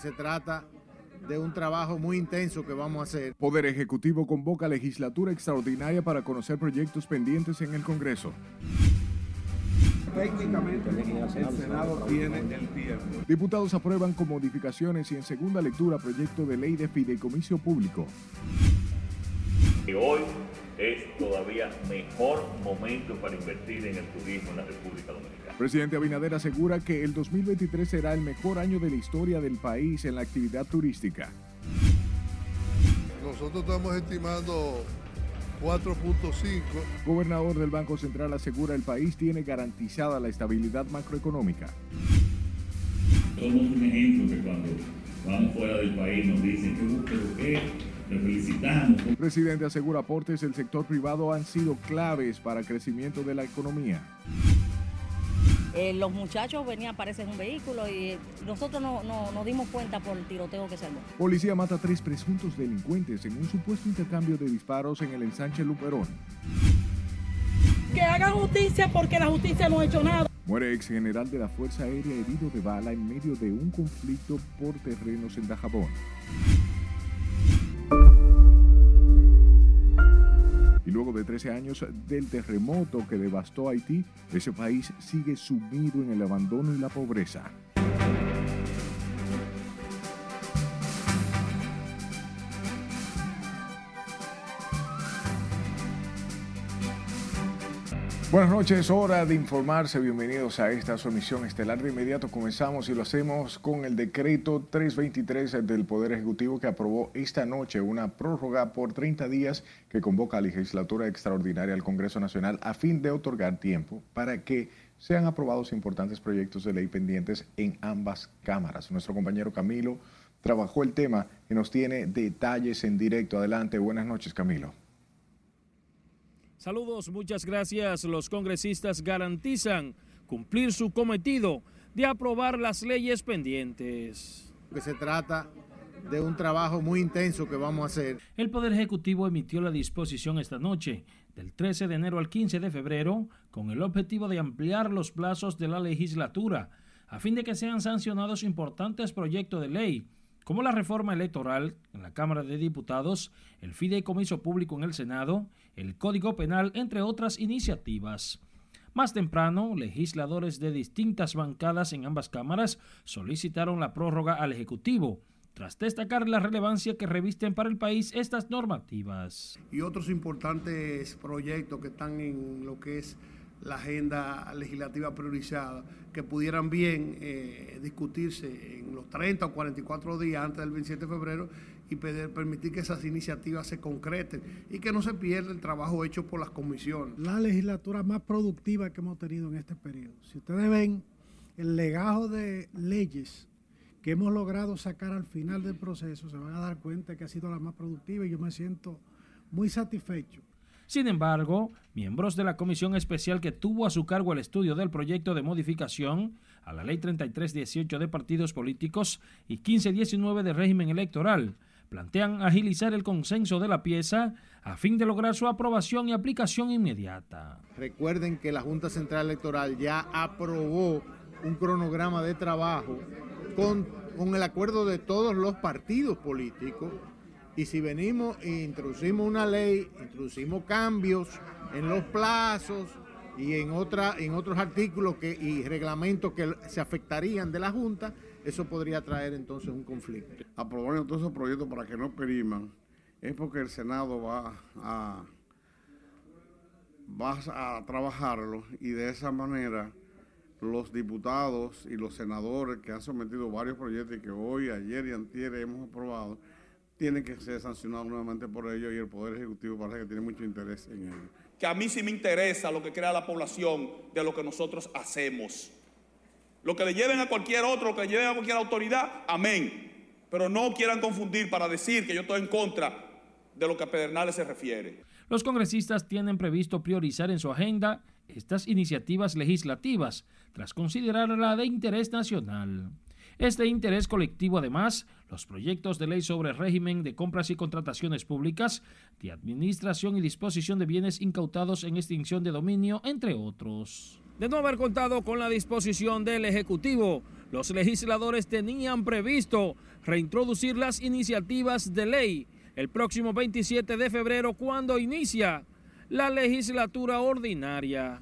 se trata de un trabajo muy intenso que vamos a hacer. Poder Ejecutivo convoca legislatura extraordinaria para conocer proyectos pendientes en el Congreso. Técnicamente el Senado tiene el tiempo. Diputados aprueban con modificaciones y en segunda lectura proyecto de ley de fideicomiso público. hoy es todavía mejor momento para invertir en el turismo en la República Dominicana. Presidente Abinader asegura que el 2023 será el mejor año de la historia del país en la actividad turística. Nosotros estamos estimando 4.5. Gobernador del Banco Central asegura el país tiene garantizada la estabilidad macroeconómica. Somos un ejemplo que cuando vamos fuera del país nos dicen que busque qué, le felicitamos. El presidente asegura aportes del sector privado han sido claves para el crecimiento de la economía. Eh, los muchachos venían, parece, en un vehículo y nosotros no, no, nos dimos cuenta por el tiroteo que se armó. Policía mata a tres presuntos delincuentes en un supuesto intercambio de disparos en el ensanche Luperón. Que hagan justicia porque la justicia no ha hecho nada. Muere ex general de la Fuerza Aérea herido de bala en medio de un conflicto por terrenos en Dajabón. Y luego de 13 años del terremoto que devastó Haití, ese país sigue sumido en el abandono y la pobreza. Buenas noches, hora de informarse. Bienvenidos a esta su emisión estelar. De inmediato comenzamos y lo hacemos con el decreto 323 del Poder Ejecutivo que aprobó esta noche una prórroga por 30 días que convoca a la legislatura extraordinaria al Congreso Nacional a fin de otorgar tiempo para que sean aprobados importantes proyectos de ley pendientes en ambas cámaras. Nuestro compañero Camilo trabajó el tema y nos tiene detalles en directo. Adelante, buenas noches Camilo. Saludos, muchas gracias. Los congresistas garantizan cumplir su cometido de aprobar las leyes pendientes. Que se trata de un trabajo muy intenso que vamos a hacer. El Poder Ejecutivo emitió la disposición esta noche, del 13 de enero al 15 de febrero, con el objetivo de ampliar los plazos de la legislatura, a fin de que sean sancionados importantes proyectos de ley como la reforma electoral en la Cámara de Diputados, el fideicomiso público en el Senado, el Código Penal, entre otras iniciativas. Más temprano, legisladores de distintas bancadas en ambas cámaras solicitaron la prórroga al Ejecutivo, tras destacar la relevancia que revisten para el país estas normativas. Y otros importantes proyectos que están en lo que es la agenda legislativa priorizada, que pudieran bien eh, discutirse en los 30 o 44 días antes del 27 de febrero y permitir que esas iniciativas se concreten y que no se pierda el trabajo hecho por las comisiones. La legislatura más productiva que hemos tenido en este periodo. Si ustedes ven el legajo de leyes que hemos logrado sacar al final del proceso, se van a dar cuenta que ha sido la más productiva y yo me siento muy satisfecho sin embargo, miembros de la comisión especial que tuvo a su cargo el estudio del proyecto de modificación a la Ley 3318 de partidos políticos y 1519 de régimen electoral plantean agilizar el consenso de la pieza a fin de lograr su aprobación y aplicación inmediata. Recuerden que la Junta Central Electoral ya aprobó un cronograma de trabajo con, con el acuerdo de todos los partidos políticos y si venimos e introducimos una ley, introducimos cambios en los plazos y en, otra, en otros artículos y reglamentos que se afectarían de la Junta, eso podría traer entonces un conflicto. Aprobar todos esos proyectos para que no periman es porque el Senado va a, va a trabajarlo y de esa manera los diputados y los senadores que han sometido varios proyectos y que hoy, ayer y antier hemos aprobado, tienen que ser sancionados nuevamente por ello y el Poder Ejecutivo parece que tiene mucho interés en ello. Que a mí sí me interesa lo que crea la población de lo que nosotros hacemos. Lo que le lleven a cualquier otro, lo que le lleven a cualquier autoridad, amén. Pero no quieran confundir para decir que yo estoy en contra de lo que a Pedernales se refiere. Los congresistas tienen previsto priorizar en su agenda estas iniciativas legislativas, tras considerarla de interés nacional. Este interés colectivo, además, los proyectos de ley sobre régimen de compras y contrataciones públicas, de administración y disposición de bienes incautados en extinción de dominio, entre otros. De no haber contado con la disposición del Ejecutivo, Los legisladores tenían previsto reintroducir las iniciativas de ley el próximo 27 de febrero cuando inicia la legislatura ordinaria.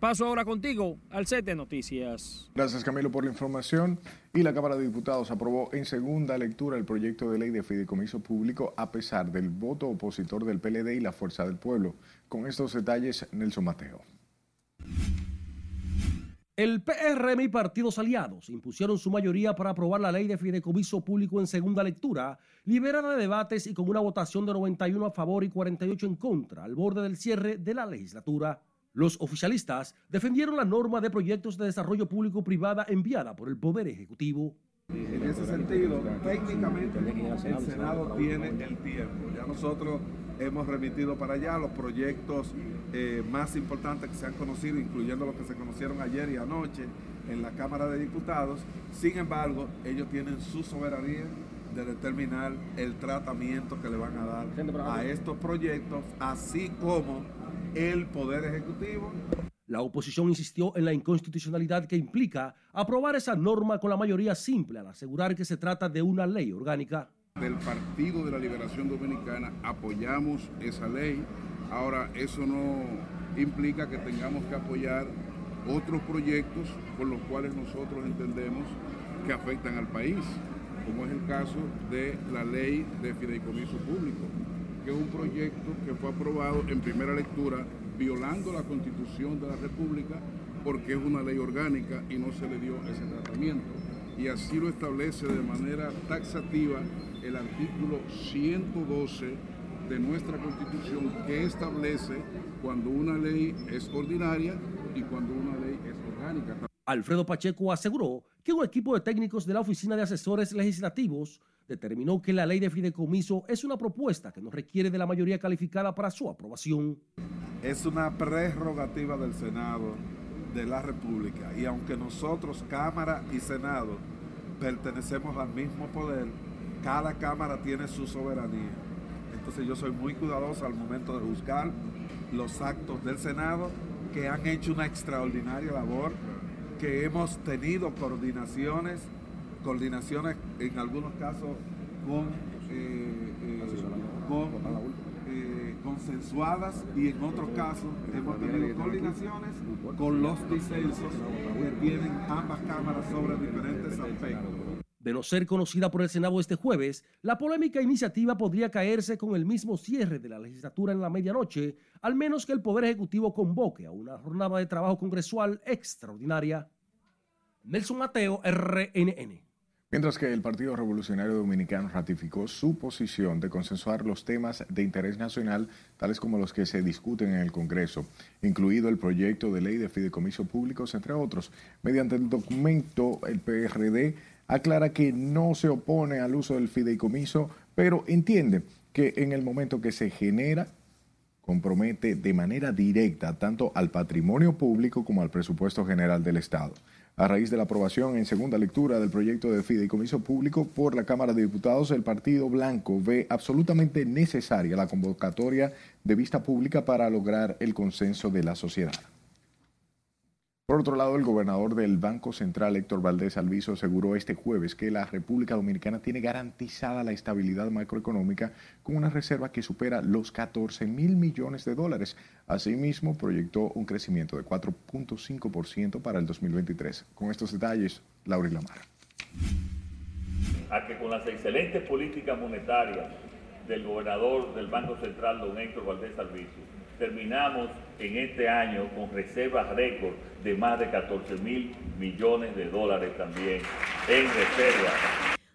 Paso ahora contigo al set de noticias. Gracias Camilo por la información. Y la Cámara de Diputados aprobó en segunda lectura el proyecto de ley de fideicomiso público a pesar del voto opositor del PLD y la Fuerza del Pueblo. Con estos detalles, Nelson Mateo. El PRM y partidos aliados impusieron su mayoría para aprobar la ley de fideicomiso público en segunda lectura, liberada de debates y con una votación de 91 a favor y 48 en contra, al borde del cierre de la legislatura. Los oficialistas defendieron la norma de proyectos de desarrollo público-privada enviada por el Poder Ejecutivo. En ese sentido, técnicamente el Senado tiene el tiempo. Ya nosotros hemos remitido para allá los proyectos eh, más importantes que se han conocido, incluyendo los que se conocieron ayer y anoche en la Cámara de Diputados. Sin embargo, ellos tienen su soberanía de determinar el tratamiento que le van a dar a estos proyectos, así como el Poder Ejecutivo. La oposición insistió en la inconstitucionalidad que implica aprobar esa norma con la mayoría simple al asegurar que se trata de una ley orgánica. Del Partido de la Liberación Dominicana apoyamos esa ley. Ahora, eso no implica que tengamos que apoyar otros proyectos con los cuales nosotros entendemos que afectan al país, como es el caso de la ley de fideicomiso público es un proyecto que fue aprobado en primera lectura violando la constitución de la República porque es una ley orgánica y no se le dio ese tratamiento. Y así lo establece de manera taxativa el artículo 112 de nuestra constitución que establece cuando una ley es ordinaria y cuando una ley es orgánica. Alfredo Pacheco aseguró que un equipo de técnicos de la Oficina de Asesores Legislativos determinó que la ley de fideicomiso es una propuesta que no requiere de la mayoría calificada para su aprobación. Es una prerrogativa del Senado de la República y aunque nosotros, Cámara y Senado, pertenecemos al mismo poder, cada Cámara tiene su soberanía. Entonces yo soy muy cuidadoso al momento de buscar los actos del Senado que han hecho una extraordinaria labor, que hemos tenido coordinaciones coordinaciones en algunos casos con, eh, eh, eh, consensuadas y en otros casos hemos tenido coordinaciones con los disensos que tienen ambas cámaras sobre diferentes aspectos. De no ser conocida por el Senado este jueves, la polémica iniciativa podría caerse con el mismo cierre de la legislatura en la medianoche, al menos que el Poder Ejecutivo convoque a una jornada de trabajo congresual extraordinaria. Nelson Mateo, RNN. Mientras que el Partido Revolucionario Dominicano ratificó su posición de consensuar los temas de interés nacional, tales como los que se discuten en el Congreso, incluido el proyecto de ley de fideicomiso públicos, entre otros. Mediante el documento, el PRD aclara que no se opone al uso del fideicomiso, pero entiende que en el momento que se genera compromete de manera directa tanto al patrimonio público como al presupuesto general del Estado a raíz de la aprobación en segunda lectura del proyecto de fideicomiso público por la Cámara de Diputados, el Partido Blanco ve absolutamente necesaria la convocatoria de vista pública para lograr el consenso de la sociedad. Por otro lado, el gobernador del Banco Central, Héctor Valdés Alviso, aseguró este jueves que la República Dominicana tiene garantizada la estabilidad macroeconómica con una reserva que supera los 14 mil millones de dólares. Asimismo, proyectó un crecimiento de 4.5% para el 2023. Con estos detalles, Laura Lamar. A que con las excelentes políticas monetarias del gobernador del Banco Central, don Héctor Valdés Alviso, terminamos en este año con reservas récord de más de 14 mil millones de dólares también en reservas.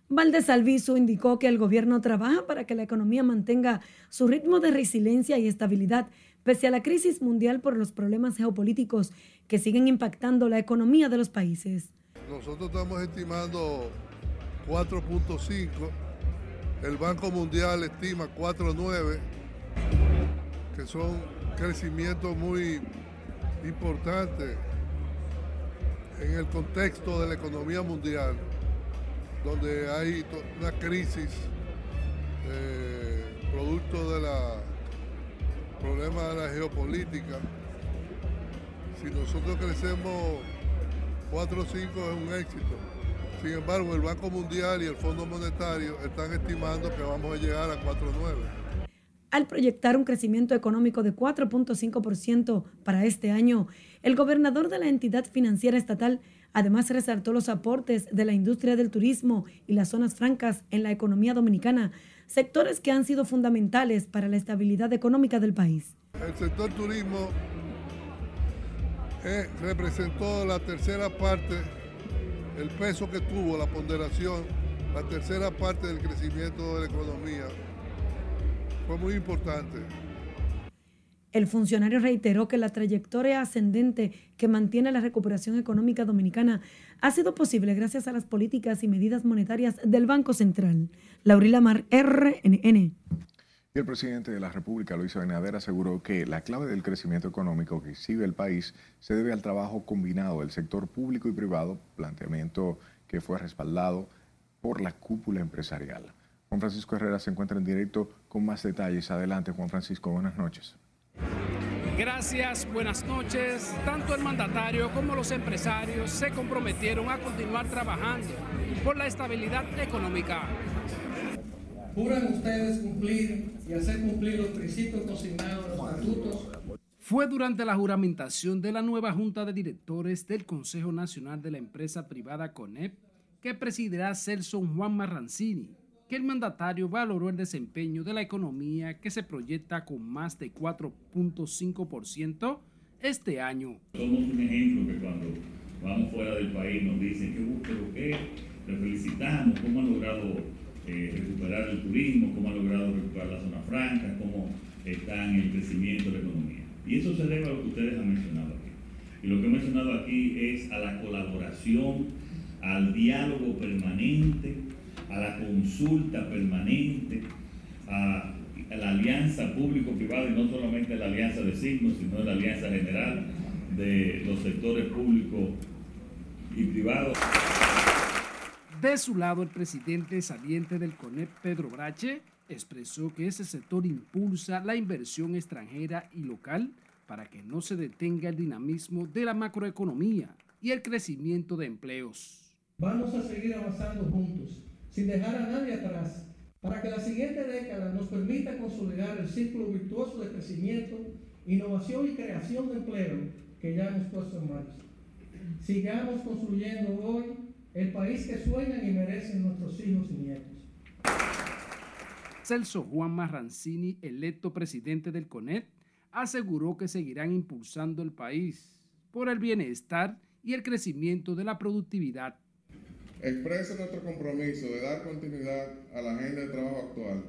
Valdés Alviso indicó que el gobierno trabaja para que la economía mantenga su ritmo de resiliencia y estabilidad pese a la crisis mundial por los problemas geopolíticos que siguen impactando la economía de los países. Nosotros estamos estimando 4.5, el Banco Mundial estima 4.9 que son crecimientos muy importantes en el contexto de la economía mundial, donde hay una crisis eh, producto de la problema de la geopolítica. Si nosotros crecemos 4 o 5 es un éxito. Sin embargo, el Banco Mundial y el Fondo Monetario están estimando que vamos a llegar a 4.9. Al proyectar un crecimiento económico de 4.5% para este año, el gobernador de la entidad financiera estatal además resaltó los aportes de la industria del turismo y las zonas francas en la economía dominicana, sectores que han sido fundamentales para la estabilidad económica del país. El sector turismo eh, representó la tercera parte, el peso que tuvo, la ponderación, la tercera parte del crecimiento de la economía. Fue muy importante. El funcionario reiteró que la trayectoria ascendente que mantiene la recuperación económica dominicana ha sido posible gracias a las políticas y medidas monetarias del Banco Central. Laurila Mar, RNN. Y el presidente de la República, Luis Abinader, aseguró que la clave del crecimiento económico que exhibe el país se debe al trabajo combinado del sector público y privado, planteamiento que fue respaldado por la cúpula empresarial. Juan Francisco Herrera se encuentra en directo con más detalles. Adelante, Juan Francisco, buenas noches. Gracias, buenas noches. Tanto el mandatario como los empresarios se comprometieron a continuar trabajando por la estabilidad económica. ¿Juran ustedes cumplir y hacer cumplir los principios consignados en los estatutos? Fue durante la juramentación de la nueva Junta de Directores del Consejo Nacional de la Empresa Privada CONEP que presidirá Celso Juan Marrancini, que el mandatario valoró el desempeño de la economía que se proyecta con más de 4.5% este año. Somos un ejemplo que cuando vamos fuera del país nos dicen que busque que le felicitamos, cómo han logrado eh, recuperar el turismo, cómo han logrado recuperar la zona franca, cómo está en el crecimiento de la economía. Y eso se debe a lo que ustedes han mencionado aquí. Y lo que he mencionado aquí es a la colaboración, al diálogo permanente, a la consulta permanente, a, la alianza público-privada y no solamente la alianza de signos, sino la alianza general de los sectores públicos y privados. De su lado, el presidente saliente del CONEP, Pedro Brache, expresó que ese sector impulsa la inversión extranjera y local para que no se detenga el dinamismo de la macroeconomía y el crecimiento de empleos. Vamos a seguir avanzando juntos, sin dejar a nadie atrás, para que la siguiente década nos permita consolidar el círculo virtuoso de crecimiento, innovación y creación de empleo que ya hemos puesto en marcha. Sigamos construyendo hoy el país que sueñan y merecen nuestros hijos y nietos. Celso Juan Marrancini, electo presidente del CONET, aseguró que seguirán impulsando el país por el bienestar y el crecimiento de la productividad. Expreso nuestro compromiso de dar continuidad a la agenda de trabajo actual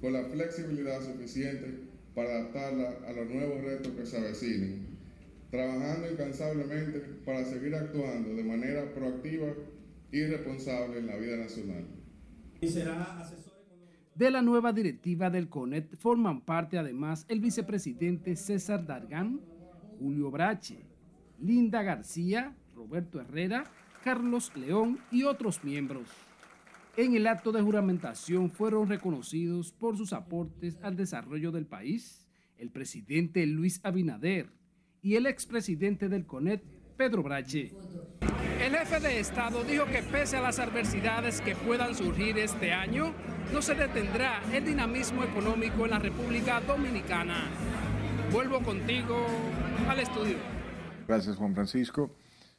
con la flexibilidad suficiente para adaptarla a los nuevos retos que se avecinen, trabajando incansablemente para seguir actuando de manera proactiva y responsable en la vida nacional. Y será asesor de la nueva directiva del CONET forman parte además el vicepresidente César Dargán, Julio Brache, Linda García, Roberto Herrera, Carlos León y otros miembros. En el acto de juramentación fueron reconocidos por sus aportes al desarrollo del país el presidente Luis Abinader y el expresidente del CONET, Pedro Brache. El jefe de Estado dijo que pese a las adversidades que puedan surgir este año, no se detendrá el dinamismo económico en la República Dominicana. Vuelvo contigo al estudio. Gracias, Juan Francisco.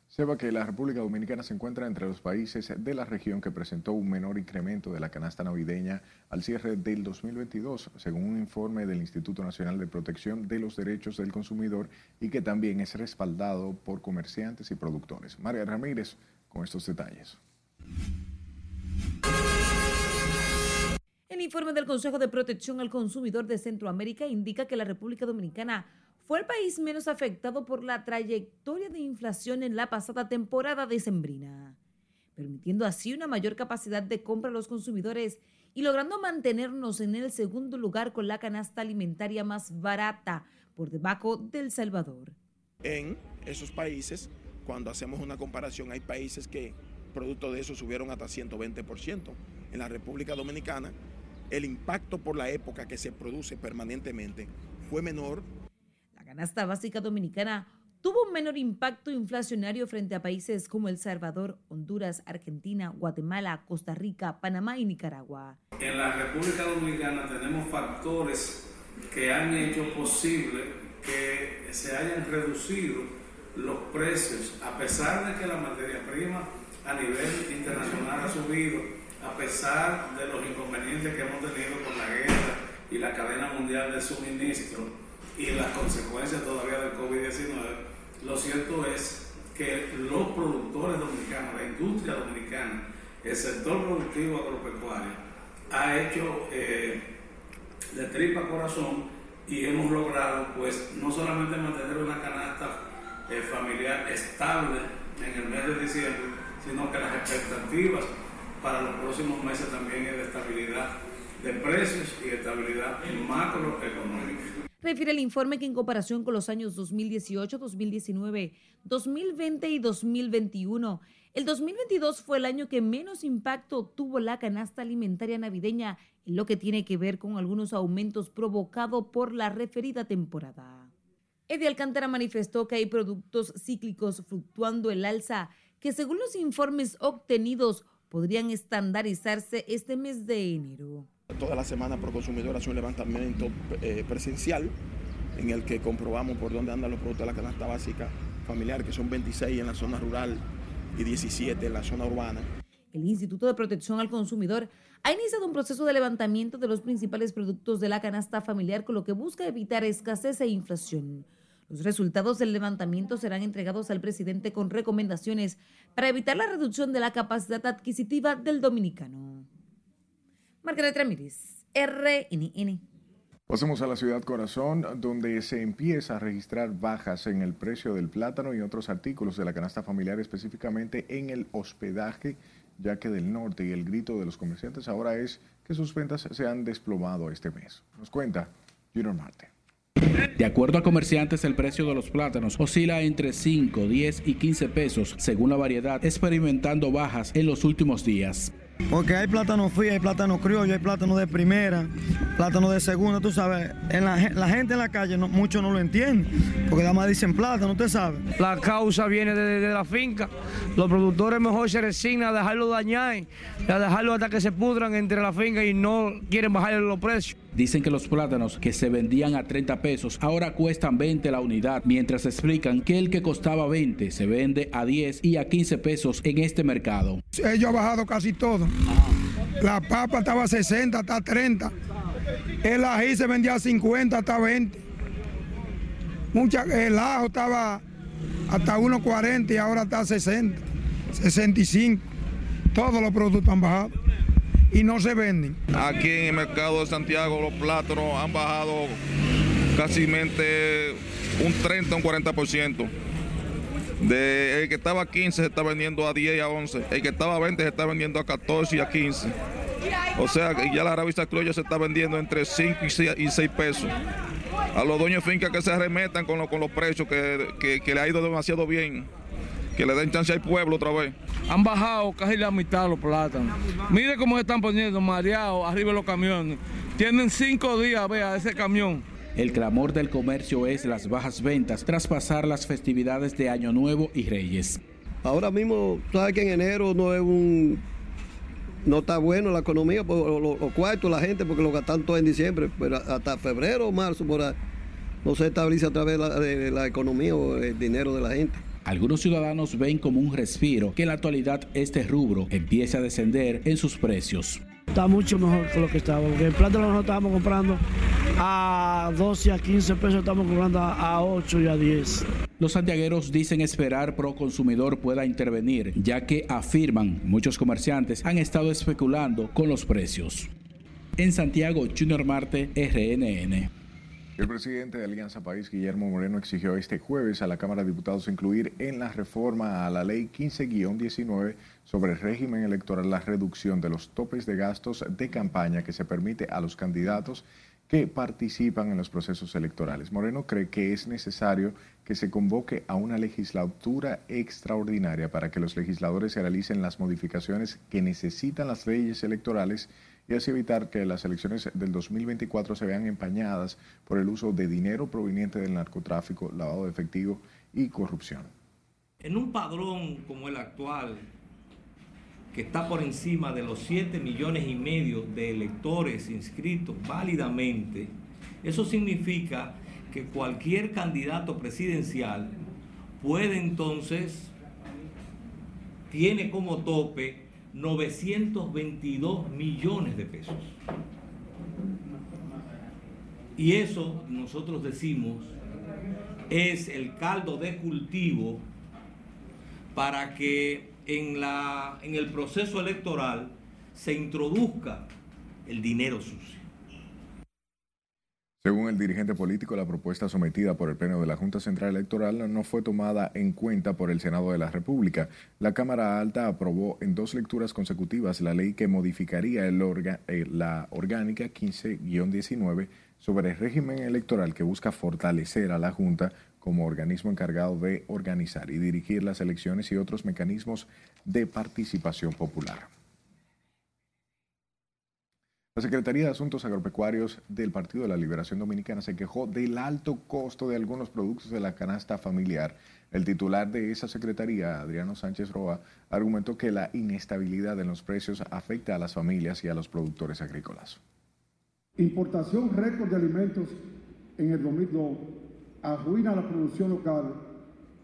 Sepa que la República Dominicana se encuentra entre los países de la región que presentó un menor incremento de la canasta navideña al cierre del 2022, según un informe del Instituto Nacional de Protección de los Derechos del Consumidor y que también es respaldado por comerciantes y productores. María Ramírez con estos detalles. El informe del Consejo de Protección al Consumidor de Centroamérica indica que la República Dominicana fue el país menos afectado por la trayectoria de inflación en la pasada temporada decembrina, permitiendo así una mayor capacidad de compra a los consumidores y logrando mantenernos en el segundo lugar con la canasta alimentaria más barata por debajo del Salvador. En esos países, cuando hacemos una comparación, hay países que producto de eso subieron hasta 120%. En la República Dominicana, el impacto por la época que se produce permanentemente fue menor canasta básica dominicana tuvo un menor impacto inflacionario frente a países como El Salvador, Honduras, Argentina, Guatemala, Costa Rica, Panamá y Nicaragua. En la República Dominicana tenemos factores que han hecho posible que se hayan reducido los precios, a pesar de que la materia prima a nivel internacional ha subido, a pesar de los inconvenientes que hemos tenido con la guerra y la cadena mundial de suministro y las consecuencias todavía del COVID-19, lo cierto es que los productores dominicanos, la industria dominicana, el sector productivo agropecuario, ha hecho eh, de tripa corazón y hemos logrado pues no solamente mantener una canasta eh, familiar estable en el mes de diciembre, sino que las expectativas para los próximos meses también es de estabilidad de precios y estabilidad macroeconómica. Refiere el informe que en comparación con los años 2018, 2019, 2020 y 2021, el 2022 fue el año que menos impacto tuvo la canasta alimentaria navideña en lo que tiene que ver con algunos aumentos provocados por la referida temporada. Eddie Alcántara manifestó que hay productos cíclicos fluctuando el alza que según los informes obtenidos podrían estandarizarse este mes de enero. Toda la semana Proconsumidor hace un levantamiento eh, presencial en el que comprobamos por dónde andan los productos de la canasta básica familiar, que son 26 en la zona rural y 17 en la zona urbana. El Instituto de Protección al Consumidor ha iniciado un proceso de levantamiento de los principales productos de la canasta familiar con lo que busca evitar escasez e inflación. Los resultados del levantamiento serán entregados al presidente con recomendaciones para evitar la reducción de la capacidad adquisitiva del dominicano. Margaret Ramírez, RNN. Pasemos a la ciudad corazón, donde se empieza a registrar bajas en el precio del plátano y otros artículos de la canasta familiar, específicamente en el hospedaje, ya que del norte y el grito de los comerciantes ahora es que sus ventas se han desplomado este mes. Nos cuenta Junior Marte. De acuerdo a comerciantes, el precio de los plátanos oscila entre 5, 10 y 15 pesos según la variedad, experimentando bajas en los últimos días. Porque hay plátano frío, hay plátano criollo, hay plátano de primera, plátano de segunda, tú sabes. En la, gente en la calle no, mucho no lo entiende, porque nada más dicen plátano, usted sabe. La causa viene de, la finca. Los productores mejor se resignan a dejarlo dañar, a dejarlo hasta que se pudran entre la finca y no quieren bajarle los precios. Dicen que los plátanos que se vendían a 30 pesos ahora cuestan 20 la unidad, mientras explican que el que costaba 20 se vende a 10 y a 15 pesos en este mercado. Ellos ha bajado casi todo. La papa estaba a 60 hasta 30. El ají se vendía a 50 hasta 20. Mucha, el ajo estaba hasta 1.40 y ahora está a 60, 65. Todos los productos han bajado y no se venden. Aquí en el mercado de Santiago los plátanos han bajado casi un 30, un 40%. De, el que estaba a 15 se está vendiendo a 10 y a 11. El que estaba a 20 se está vendiendo a 14 y a 15. O sea, ya la revista criolla se está vendiendo entre 5 y 6, pesos. A los dueños de finca que se arremetan con, con los precios, que, que le ha ido demasiado bien que le den chance al pueblo otra vez. Han bajado casi la mitad los plátanos. Mire cómo se están poniendo mareados arriba de los camiones. Tienen cinco días, vea, ese camión. El clamor del comercio es las bajas ventas tras pasar las festividades de Año Nuevo y Reyes. Ahora mismo, sabes que en enero no es un no está bueno la economía, por los, cuartos, la gente, porque lo gastan todo en diciembre, pero hasta febrero o marzo por ahí, no se estabiliza a través de la economía o el dinero de la gente. Algunos ciudadanos ven como un respiro que en la actualidad este rubro empiece a descender en sus precios. Está mucho mejor que lo que estaba, porque el plátano nosotros estábamos comprando a 12, a 15 pesos, estamos comprando a 8 y a 10. Los santiagueros dicen esperar pro consumidor pueda intervenir, ya que afirman muchos comerciantes han estado especulando con los precios. En Santiago, Junior Marte, RNN. El presidente de Alianza País, Guillermo Moreno, exigió este jueves a la Cámara de Diputados incluir en la reforma a la Ley 15-19 sobre el régimen electoral la reducción de los topes de gastos de campaña que se permite a los candidatos que participan en los procesos electorales. Moreno cree que es necesario que se convoque a una legislatura extraordinaria para que los legisladores realicen las modificaciones que necesitan las leyes electorales y así evitar que las elecciones del 2024 se vean empañadas por el uso de dinero proveniente del narcotráfico, lavado de efectivo y corrupción. En un padrón como el actual, que está por encima de los 7 millones y medio de electores inscritos válidamente, eso significa que cualquier candidato presidencial puede entonces, tiene como tope 922 millones de pesos. Y eso, nosotros decimos, es el caldo de cultivo para que en, la, en el proceso electoral se introduzca el dinero sucio. Según el dirigente político, la propuesta sometida por el Pleno de la Junta Central Electoral no fue tomada en cuenta por el Senado de la República. La Cámara Alta aprobó en dos lecturas consecutivas la ley que modificaría el eh, la orgánica 15-19 sobre el régimen electoral que busca fortalecer a la Junta como organismo encargado de organizar y dirigir las elecciones y otros mecanismos de participación popular. La Secretaría de Asuntos Agropecuarios del Partido de la Liberación Dominicana se quejó del alto costo de algunos productos de la canasta familiar. El titular de esa secretaría, Adriano Sánchez Roa, argumentó que la inestabilidad en los precios afecta a las familias y a los productores agrícolas. Importación récord de alimentos en el 2002 arruina la producción local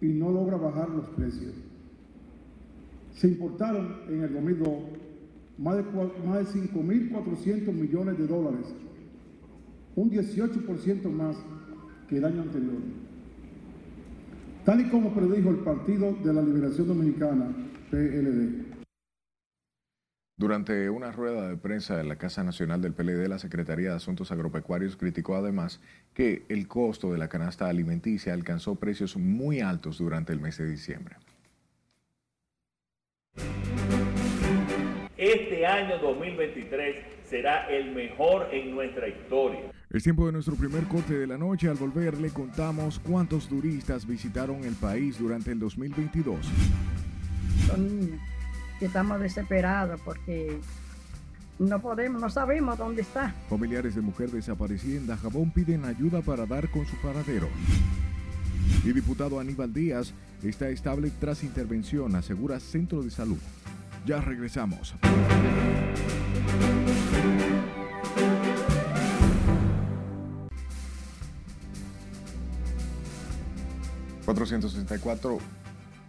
y no logra bajar los precios. Se importaron en el 2002 más de, más de 5.400 millones de dólares, un 18% más que el año anterior. Tal y como predijo el Partido de la Liberación Dominicana, PLD. Durante una rueda de prensa en la Casa Nacional del PLD, la Secretaría de Asuntos Agropecuarios criticó además que el costo de la canasta alimenticia alcanzó precios muy altos durante el mes de diciembre. Este año 2023 será el mejor en nuestra historia. Es tiempo de nuestro primer corte de la noche. Al volver le contamos cuántos turistas visitaron el país durante el 2022. Son que estamos desesperados porque no podemos, no sabemos dónde está. Familiares de mujer desaparecida en Dajabón piden ayuda para dar con su paradero. Y diputado Aníbal Díaz está estable tras intervención, asegura Centro de Salud. Ya regresamos. 464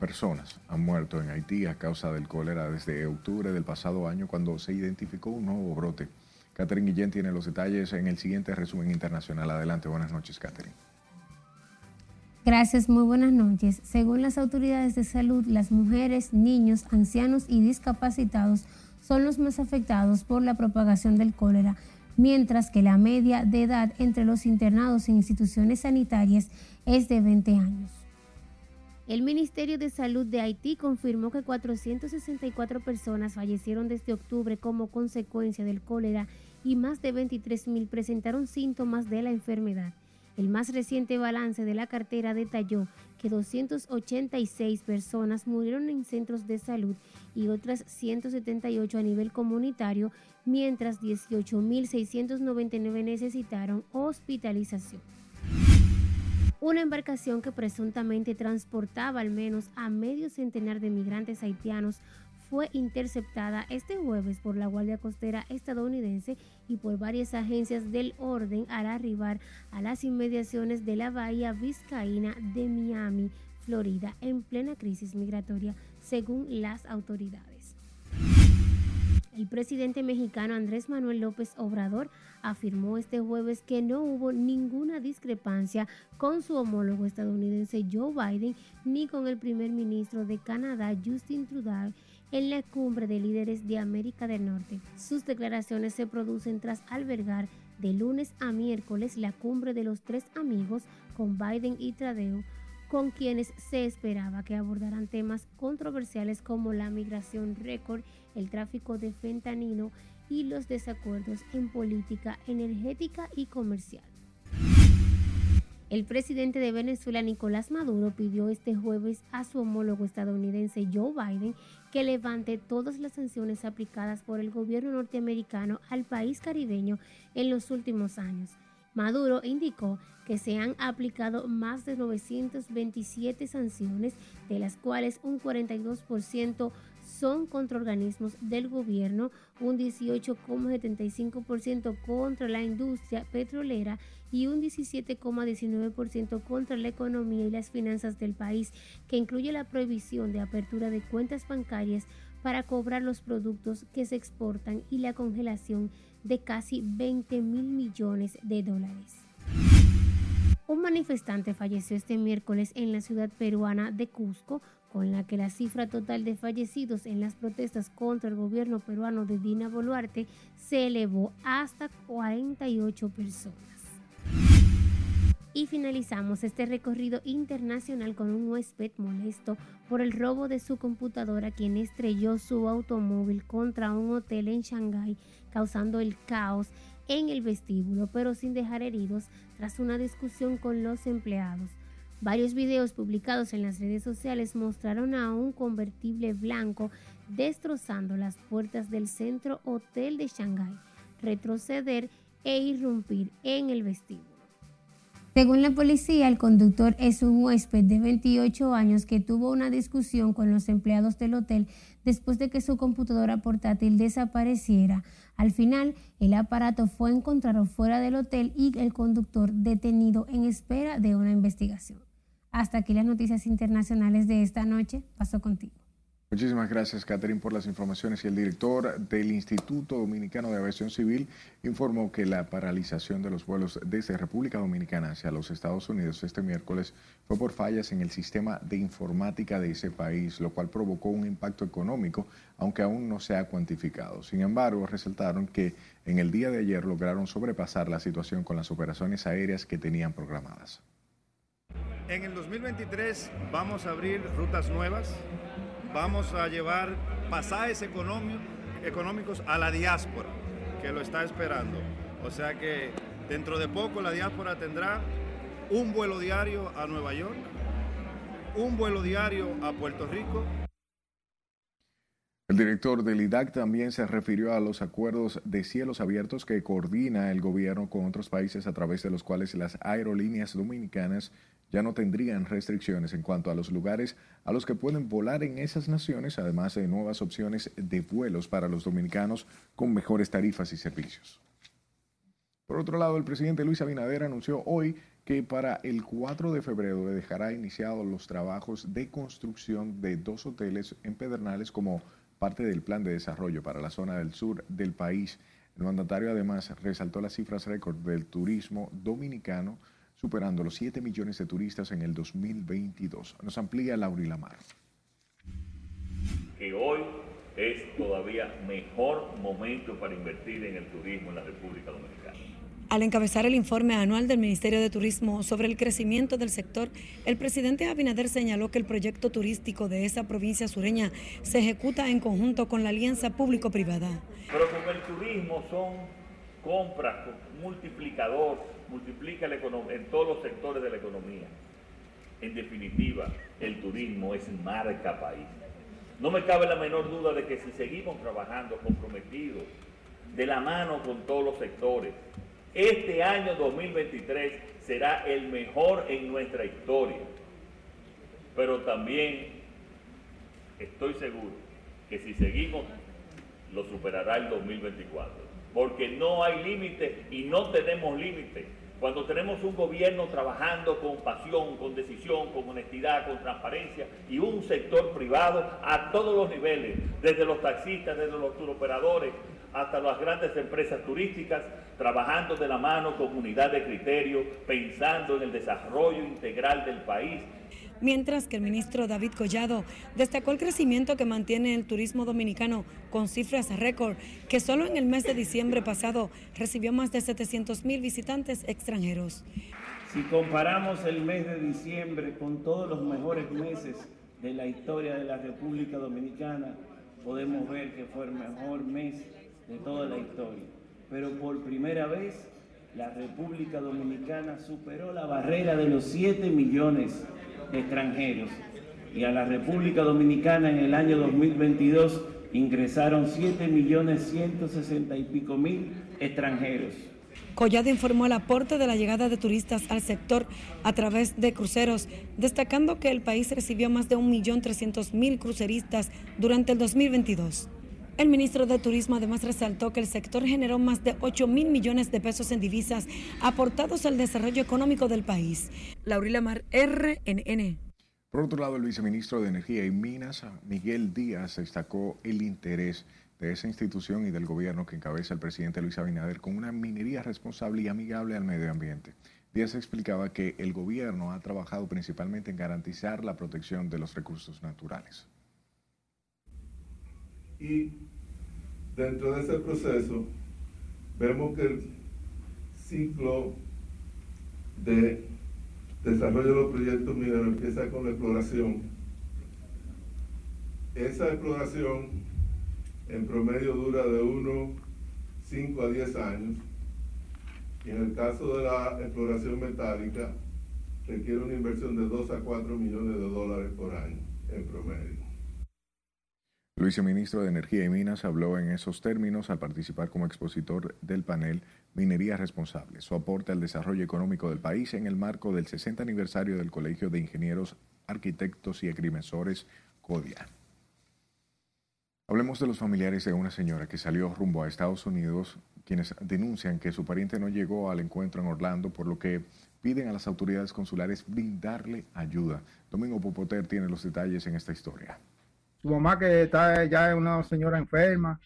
personas han muerto en Haití a causa del cólera desde octubre del pasado año cuando se identificó un nuevo brote. Catherine Guillén tiene los detalles en el siguiente resumen internacional. Adelante, buenas noches, Catherine. Gracias, muy buenas noches. Según las autoridades de salud, las mujeres, niños, ancianos y discapacitados son los más afectados por la propagación del cólera, mientras que la media de edad entre los internados en instituciones sanitarias es de 20 años. El Ministerio de Salud de Haití confirmó que 464 personas fallecieron desde octubre como consecuencia del cólera y más de 23 mil presentaron síntomas de la enfermedad. El más reciente balance de la cartera detalló que 286 personas murieron en centros de salud y otras 178 a nivel comunitario, mientras 18.699 necesitaron hospitalización. Una embarcación que presuntamente transportaba al menos a medio centenar de migrantes haitianos fue interceptada este jueves por la Guardia Costera estadounidense y por varias agencias del orden al arribar a las inmediaciones de la bahía vizcaína de Miami, Florida, en plena crisis migratoria, según las autoridades. El presidente mexicano Andrés Manuel López Obrador afirmó este jueves que no hubo ninguna discrepancia con su homólogo estadounidense Joe Biden ni con el primer ministro de Canadá Justin Trudeau en la cumbre de líderes de América del Norte. Sus declaraciones se producen tras albergar de lunes a miércoles la cumbre de los tres amigos con Biden y Trudeau, con quienes se esperaba que abordaran temas controversiales como la migración récord, el tráfico de fentanilo y los desacuerdos en política energética y comercial. El presidente de Venezuela, Nicolás Maduro, pidió este jueves a su homólogo estadounidense Joe Biden que levante todas las sanciones aplicadas por el gobierno norteamericano al país caribeño en los últimos años. Maduro indicó que se han aplicado más de 927 sanciones, de las cuales un 42% son contra organismos del gobierno, un 18,75% contra la industria petrolera y un 17,19% contra la economía y las finanzas del país, que incluye la prohibición de apertura de cuentas bancarias para cobrar los productos que se exportan y la congelación de casi 20 mil millones de dólares. Un manifestante falleció este miércoles en la ciudad peruana de Cusco, con la que la cifra total de fallecidos en las protestas contra el gobierno peruano de Dina Boluarte se elevó hasta 48 personas. Y finalizamos este recorrido internacional con un huésped molesto por el robo de su computadora quien estrelló su automóvil contra un hotel en Shanghái, causando el caos en el vestíbulo, pero sin dejar heridos tras una discusión con los empleados. Varios videos publicados en las redes sociales mostraron a un convertible blanco destrozando las puertas del centro hotel de Shanghái, retroceder e irrumpir en el vestíbulo. Según la policía, el conductor es un huésped de 28 años que tuvo una discusión con los empleados del hotel después de que su computadora portátil desapareciera. Al final, el aparato fue encontrado fuera del hotel y el conductor detenido en espera de una investigación. Hasta aquí las noticias internacionales de esta noche. Paso contigo. Muchísimas gracias, Catherine, por las informaciones. Y el director del Instituto Dominicano de Aviación Civil informó que la paralización de los vuelos desde República Dominicana hacia los Estados Unidos este miércoles fue por fallas en el sistema de informática de ese país, lo cual provocó un impacto económico, aunque aún no se ha cuantificado. Sin embargo, resaltaron que en el día de ayer lograron sobrepasar la situación con las operaciones aéreas que tenían programadas. En el 2023 vamos a abrir rutas nuevas vamos a llevar pasajes económicos a la diáspora, que lo está esperando. O sea que dentro de poco la diáspora tendrá un vuelo diario a Nueva York, un vuelo diario a Puerto Rico. El director del IDAC también se refirió a los acuerdos de cielos abiertos que coordina el gobierno con otros países a través de los cuales las aerolíneas dominicanas ya no tendrían restricciones en cuanto a los lugares a los que pueden volar en esas naciones, además de nuevas opciones de vuelos para los dominicanos con mejores tarifas y servicios. Por otro lado, el presidente Luis Abinader anunció hoy que para el 4 de febrero dejará iniciados los trabajos de construcción de dos hoteles en Pedernales como parte del plan de desarrollo para la zona del sur del país. El mandatario además resaltó las cifras récord del turismo dominicano superando los 7 millones de turistas en el 2022. Nos amplía Laura Lamar. Que hoy es todavía mejor momento para invertir en el turismo en la República Dominicana. Al encabezar el informe anual del Ministerio de Turismo sobre el crecimiento del sector, el presidente Abinader señaló que el proyecto turístico de esa provincia sureña se ejecuta en conjunto con la alianza público-privada. Pero con el turismo son compras, multiplicador, multiplica la en todos los sectores de la economía. En definitiva, el turismo es marca país. No me cabe la menor duda de que si seguimos trabajando comprometidos, de la mano con todos los sectores, este año 2023 será el mejor en nuestra historia. Pero también estoy seguro que si seguimos, lo superará el 2024 porque no hay límite y no tenemos límite. Cuando tenemos un gobierno trabajando con pasión, con decisión, con honestidad, con transparencia y un sector privado a todos los niveles, desde los taxistas, desde los turoperadores hasta las grandes empresas turísticas, trabajando de la mano con unidad de criterio, pensando en el desarrollo integral del país mientras que el ministro David Collado destacó el crecimiento que mantiene el turismo dominicano con cifras récord, que solo en el mes de diciembre pasado recibió más de 700 mil visitantes extranjeros. Si comparamos el mes de diciembre con todos los mejores meses de la historia de la República Dominicana, podemos ver que fue el mejor mes de toda la historia. Pero por primera vez, la República Dominicana superó la barrera de los 7 millones extranjeros y a la República Dominicana en el año 2022 ingresaron 7 millones 160 y pico mil extranjeros. Collado informó el aporte de la llegada de turistas al sector a través de cruceros, destacando que el país recibió más de 1.300.000 cruceristas durante el 2022. El ministro de Turismo además resaltó que el sector generó más de 8 mil millones de pesos en divisas aportados al desarrollo económico del país. Laurila Mar, RNN. Por otro lado, el viceministro de Energía y Minas, Miguel Díaz, destacó el interés de esa institución y del gobierno que encabeza el presidente Luis Abinader con una minería responsable y amigable al medio ambiente. Díaz explicaba que el gobierno ha trabajado principalmente en garantizar la protección de los recursos naturales. Y dentro de ese proceso vemos que el ciclo de desarrollo de los proyectos mineros empieza con la exploración. Esa exploración en promedio dura de 1, 5 a 10 años. Y en el caso de la exploración metálica, requiere una inversión de 2 a 4 millones de dólares por año en promedio. El viceministro de Energía y Minas habló en esos términos al participar como expositor del panel Minería Responsable, su aporte al desarrollo económico del país en el marco del 60 aniversario del Colegio de Ingenieros, Arquitectos y Agrimensores CODIA. Hablemos de los familiares de una señora que salió rumbo a Estados Unidos, quienes denuncian que su pariente no llegó al encuentro en Orlando, por lo que piden a las autoridades consulares brindarle ayuda. Domingo Popoter tiene los detalles en esta historia. Su mamá que está ya es una señora enferma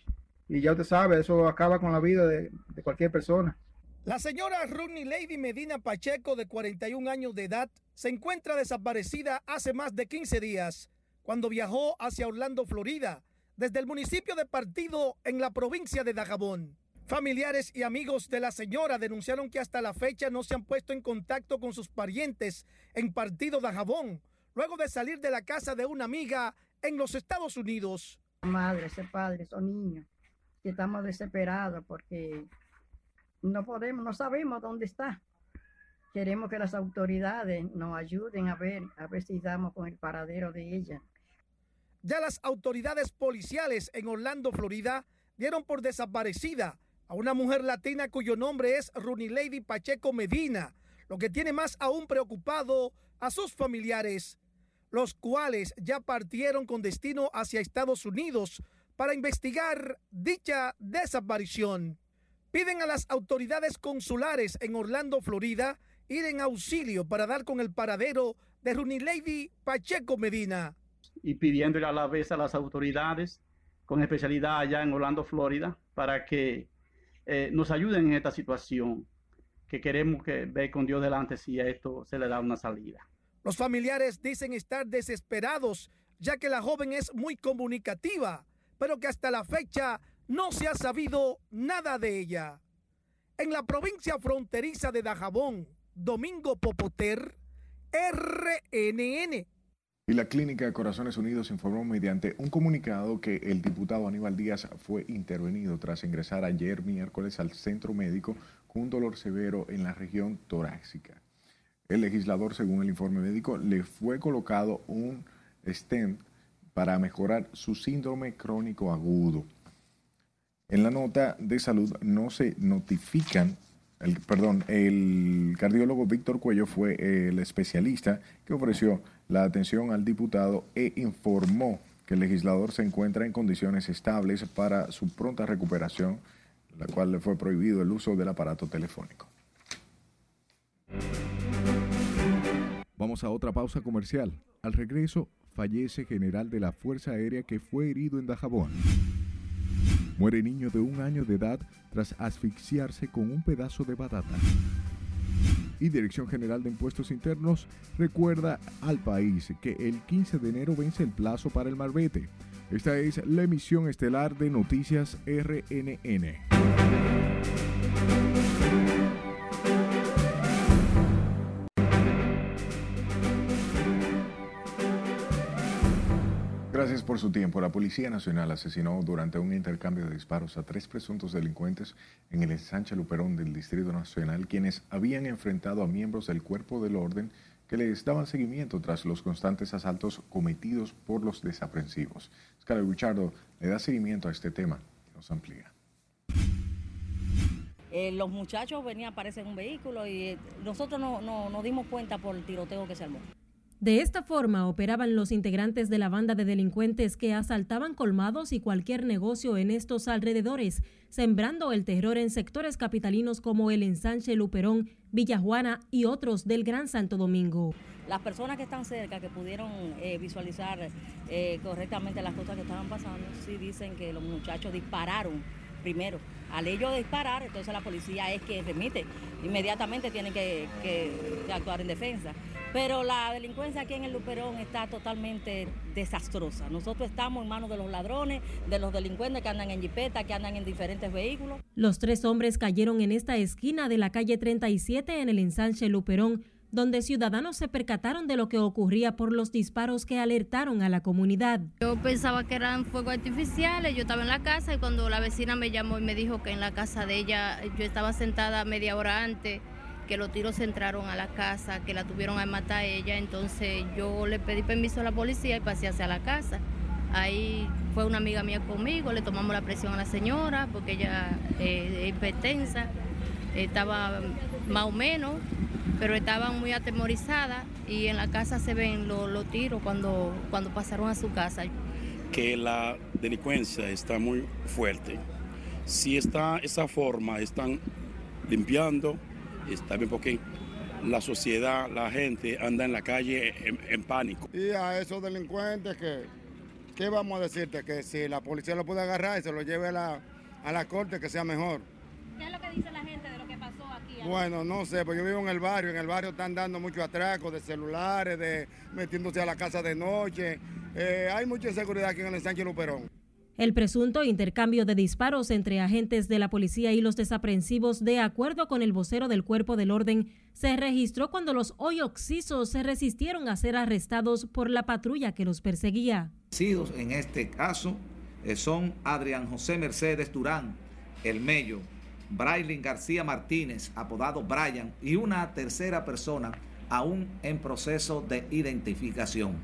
y ya usted sabe, eso acaba con la vida de, cualquier persona. La señora Rooney Lady Medina Pacheco, de 41 años de edad, se encuentra desaparecida hace más de 15 días, cuando viajó hacia Orlando, Florida, desde el municipio de Partido en la provincia de Dajabón. Familiares y amigos de la señora denunciaron que hasta la fecha no se han puesto en contacto con sus parientes en Partido Dajabón, luego de salir de la casa de una amiga en los Estados Unidos. Madre, ese padre, esos niños, que estamos desesperados porque no podemos, no sabemos dónde está. Queremos que las autoridades nos ayuden a ver, a ver si damos con el paradero de ella. Ya las autoridades policiales en Orlando, Florida, dieron por desaparecida a una mujer latina cuyo nombre es Rooney Lady Pacheco Medina, lo que tiene más aún preocupado a sus familiares, los cuales ya partieron con destino hacia Estados Unidos para investigar dicha desaparición. Piden a las autoridades consulares en Orlando, Florida, ir en auxilio para dar con el paradero de Rooney Lady Pacheco Medina y pidiéndole a la vez a las autoridades con especialidad allá en Orlando, Florida, para que eh, nos ayuden en esta situación, que queremos que ver con Dios delante si a esto se le da una salida. Los familiares dicen estar desesperados, ya que la joven es muy comunicativa, pero que hasta la fecha no se ha sabido nada de ella. En la provincia fronteriza de Dajabón, Domingo Popoter, RNN. Y la Clínica Corazones Unidos informó mediante un comunicado que el diputado Aníbal Díaz fue intervenido tras ingresar ayer miércoles al centro médico con un dolor severo en la región torácica. El legislador, según el informe médico, le fue colocado un stent para mejorar su síndrome crónico agudo. En la nota de salud no se notifican el, perdón, el cardiólogo Víctor Cuello fue el especialista que ofreció la atención al diputado e informó que el legislador se encuentra en condiciones estables para su pronta recuperación, la cual le fue prohibido el uso del aparato telefónico. Vamos a otra pausa comercial. Al regreso, fallece general de la Fuerza Aérea que fue herido en Dajabón. Muere niño de un año de edad tras asfixiarse con un pedazo de batata. Y Dirección General de Impuestos Internos recuerda al país que el 15 de enero vence el plazo para el marbete. Esta es la emisión estelar de Noticias RNN. Gracias por su tiempo. La Policía Nacional asesinó durante un intercambio de disparos a tres presuntos delincuentes en el ensanche Luperón del Distrito Nacional, quienes habían enfrentado a miembros del cuerpo del orden que les daban seguimiento tras los constantes asaltos cometidos por los desaprensivos. Scarlett Richardo le da seguimiento a este tema nos amplía. Eh, los muchachos venían, aparecen en un vehículo y eh, nosotros no, no nos dimos cuenta por el tiroteo que se armó. De esta forma operaban los integrantes de la banda de delincuentes que asaltaban colmados y cualquier negocio en estos alrededores, sembrando el terror en sectores capitalinos como el Ensanche Luperón, Villajuana y otros del Gran Santo Domingo. Las personas que están cerca, que pudieron eh, visualizar eh, correctamente las cosas que estaban pasando, sí dicen que los muchachos dispararon primero. Al ellos disparar, entonces la policía es que remite. Inmediatamente tienen que actuar en defensa. Pero la delincuencia aquí en el Luperón está totalmente desastrosa. Nosotros estamos en manos de los ladrones, de los delincuentes que andan en jipeta, que andan en diferentes vehículos. Los tres hombres cayeron en esta esquina de la calle 37 en el ensanche Luperón, donde ciudadanos se percataron de lo que ocurría por los disparos que alertaron a la comunidad. Yo pensaba que eran fuegos artificiales, yo estaba en la casa y cuando la vecina me llamó y me dijo que en la casa de ella yo estaba sentada media hora antes que los tiros entraron a la casa, que la tuvieron a matar a ella, entonces yo le pedí permiso a la policía y pasé hacia la casa. Ahí fue una amiga mía conmigo, le tomamos la presión a la señora porque ella eh, es hipertensa, estaba más o menos, pero estaba muy atemorizada y en la casa se ven los, tiros cuando, cuando pasaron a su casa. Que la delincuencia está muy fuerte. Si está esa forma, están limpiando, está bien porque la sociedad, la gente anda en la calle en, pánico. Y a esos delincuentes que, ¿qué vamos a decirte? Que si la policía lo puede agarrar y se lo lleve a la, a la corte, que sea mejor. ¿Qué es lo que dice la gente de lo que pasó aquí? Bueno, no sé, pues yo vivo en el barrio, en el barrio están dando muchos atracos de celulares, de metiéndose a la casa de noche. Eh, hay mucha inseguridad aquí en el Sánchez Luperón. El presunto intercambio de disparos entre agentes de la policía y los desaprensivos, de acuerdo con el vocero del Cuerpo del Orden, se registró cuando los hoy oxisos se resistieron a ser arrestados por la patrulla que los perseguía. En este caso eh, son Adrián José Mercedes Durán, El Mello, Braylin García Martínez, apodado Brian, y una tercera persona aún en proceso de identificación.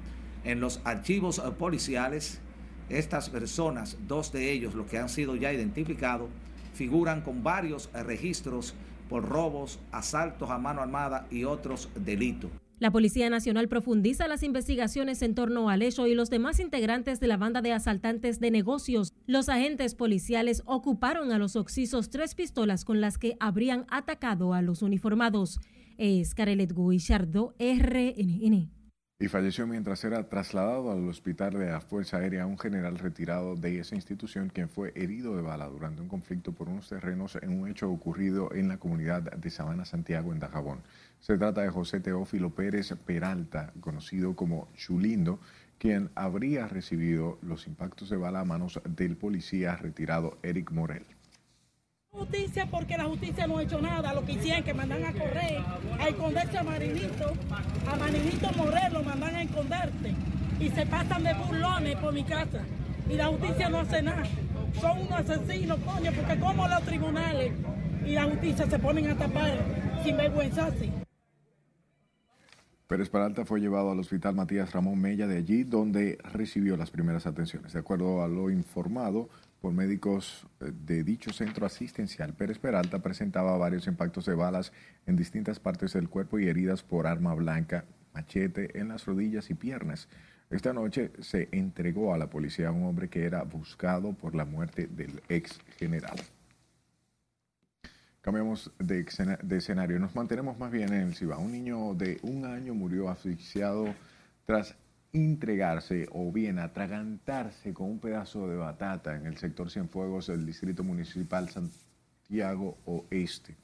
En los archivos policiales estas personas, dos de ellos, los que han sido ya identificados, figuran con varios registros por robos, asaltos a mano armada y otros delitos. La Policía Nacional profundiza las investigaciones en torno al hecho y los demás integrantes de la banda de asaltantes de negocios. Los agentes policiales ocuparon a los oxisos tres pistolas con las que habrían atacado a los uniformados. Es Carelet Guillardo, RNN y falleció mientras era trasladado al hospital de la Fuerza Aérea un general retirado de esa institución quien fue herido de bala durante un conflicto por unos terrenos en un hecho ocurrido en la comunidad de Sabana Santiago en Dajabón. Se trata de José Teófilo Pérez Peralta, conocido como Chulindo, quien habría recibido los impactos de bala a manos del policía retirado Eric Morel justicia porque la justicia no ha hecho nada. Lo que hicieron que mandan a correr, a esconderse a Marinito, a Marinito Morel lo mandan a esconderte y se pasan de burlones por mi casa y la justicia no hace nada. Son unos asesinos, coño, porque como los tribunales y la justicia se ponen a tapar sin vergüenza así. Pérez Peralta fue llevado al hospital Matías Ramón Mella de allí, donde recibió las primeras atenciones. De acuerdo a lo informado, por médicos eh, de dicho centro asistencial, Pérez Peralta presentaba varios impactos de balas en distintas partes del cuerpo y heridas por arma blanca, machete en las rodillas y piernas. Esta noche se entregó a la policía a un hombre que era buscado por la muerte del ex general. Cambiamos de, escenario. Nos mantenemos más bien en el Ciba. Un niño de un año murió asfixiado tras entregarse o bien atragantarse con un pedazo de batata en el sector Cienfuegos del Distrito Municipal Santiago Oeste.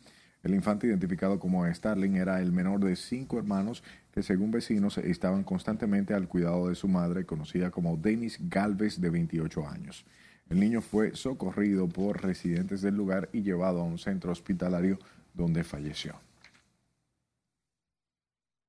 El infante identificado como Starling era el menor de cinco hermanos que según vecinos estaban constantemente al cuidado de su madre, conocida como Denis Galvez de 28 años. El niño fue socorrido por residentes del lugar y llevado a un centro hospitalario donde falleció.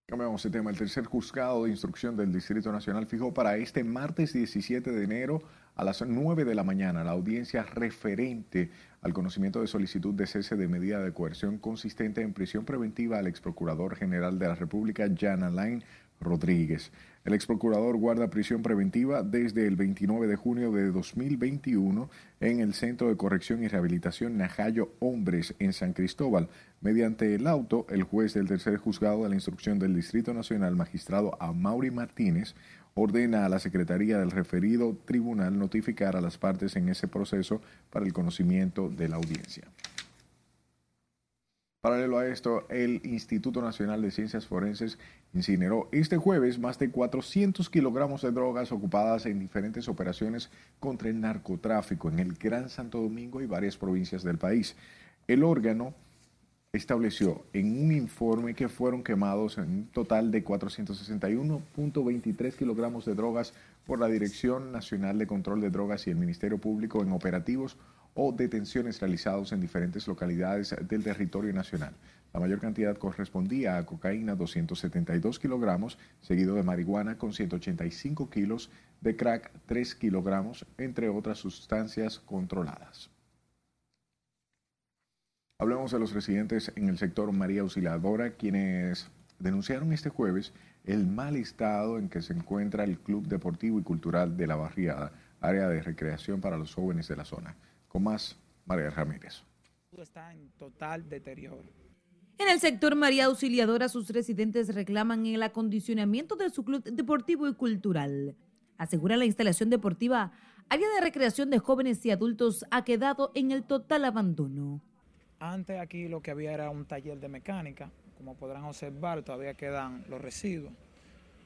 Cambiamos el tema. El tercer juzgado de instrucción del Distrito Nacional fijó para este martes 17 de enero a las 9 de la mañana la audiencia referente al conocimiento de solicitud de cese de medida de coerción consistente en prisión preventiva al ex procurador general de la República, Jan Alain Rodríguez. El ex procurador guarda prisión preventiva desde el 29 de junio de 2021 en el Centro de Corrección y Rehabilitación Najayo Hombres en San Cristóbal. Mediante el auto, el juez del tercer juzgado de la instrucción del Distrito Nacional, magistrado Amaury Martínez, ordena a la Secretaría del referido tribunal notificar a las partes en ese proceso para el conocimiento de la audiencia. Paralelo a esto, el Instituto Nacional de Ciencias Forenses incineró este jueves más de 400 kilogramos de drogas ocupadas en diferentes operaciones contra el narcotráfico en el Gran Santo Domingo y varias provincias del país. El órgano estableció en un informe que fueron quemados en un total de 461.23 kilogramos de drogas por la Dirección Nacional de Control de Drogas y el Ministerio Público en operativos o detenciones realizados en diferentes localidades del territorio nacional. La mayor cantidad correspondía a cocaína 272 kilogramos, seguido de marihuana con 185 kilos, de crack 3 kilogramos, entre otras sustancias controladas. Hablemos de los residentes en el sector María Auxiliadora, quienes denunciaron este jueves el mal estado en que se encuentra el Club Deportivo y Cultural de la Barriada, área de recreación para los jóvenes de la zona. Con más, María Ramírez. Está en total deterioro. En el sector María Auxiliadora, sus residentes reclaman el acondicionamiento de su club deportivo y cultural. Asegura la instalación deportiva, área de recreación de jóvenes y adultos ha quedado en el total abandono. Antes aquí lo que había era un taller de mecánica, como podrán observar todavía quedan los residuos.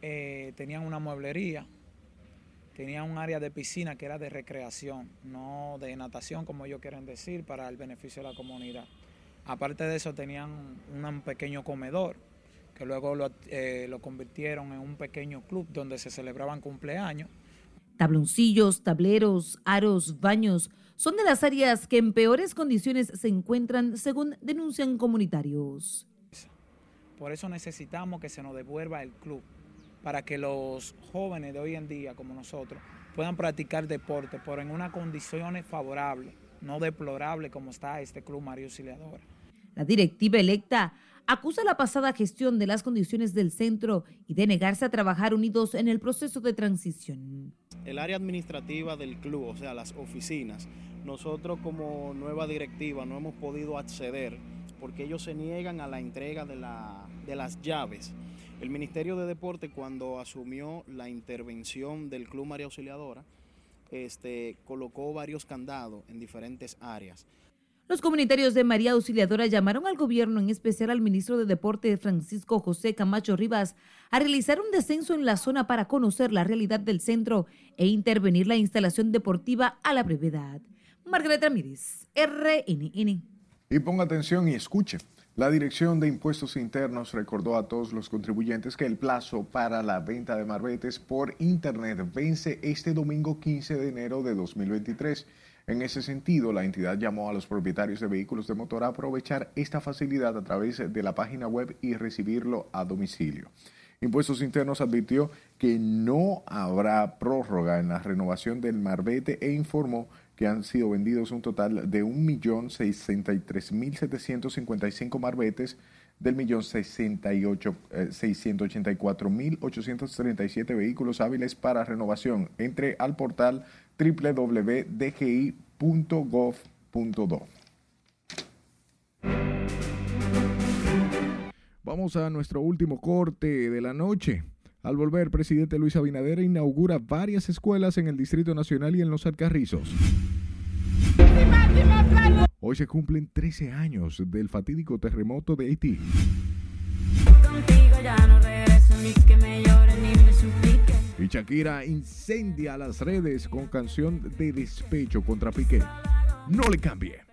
Eh, tenían una mueblería, tenía un área de piscina que era de recreación, no de natación como ellos quieren decir, para el beneficio de la comunidad. Aparte de eso tenían un pequeño comedor que luego lo, eh, lo convirtieron en un pequeño club donde se celebraban cumpleaños. Tabloncillos, tableros, aros, baños son de las áreas que en peores condiciones se encuentran según denuncian comunitarios. Por eso necesitamos que se nos devuelva el club para que los jóvenes de hoy en día, como nosotros, puedan practicar deporte, pero en unas condiciones favorables, no deplorables como está este Club Mario Auxiliadora. La directiva electa acusa la pasada gestión de las condiciones del centro y de negarse a trabajar unidos en el proceso de transición. El área administrativa del club, o sea, las oficinas, nosotros como nueva directiva no hemos podido acceder porque ellos se niegan a la entrega de, de las llaves el Ministerio de Deporte cuando asumió la intervención del Club María Auxiliadora, este, colocó varios candados en diferentes áreas. Los comunitarios de María Auxiliadora llamaron al gobierno, en especial al ministro de Deporte Francisco José Camacho Rivas, a realizar un descenso en la zona para conocer la realidad del centro e intervenir la instalación deportiva a la brevedad. Margaret Ramírez, RNN. Y ponga atención y escuche. La Dirección de Impuestos Internos recordó a todos los contribuyentes que el plazo para la venta de marbetes por Internet vence este domingo 15 de enero de 2023. En ese sentido, la entidad llamó a los propietarios de vehículos de motor a aprovechar esta facilidad a través de la página web y recibirlo a domicilio. Impuestos Internos advirtió que no habrá prórroga en la renovación del marbete e informó que han sido vendidos un total de 1.063.755 marbetes del millón 684.837 eh, vehículos hábiles para renovación. Entre al portal www.dgi.gov.do. Vamos a nuestro último corte de la noche. Al volver, presidente Luis Abinader inaugura varias escuelas en el Distrito Nacional y en los Alcarrizos. Hoy se cumplen 13 años del fatídico terremoto de Haití. Y Shakira incendia las redes con canción de despecho contra Piqué. No le cambie.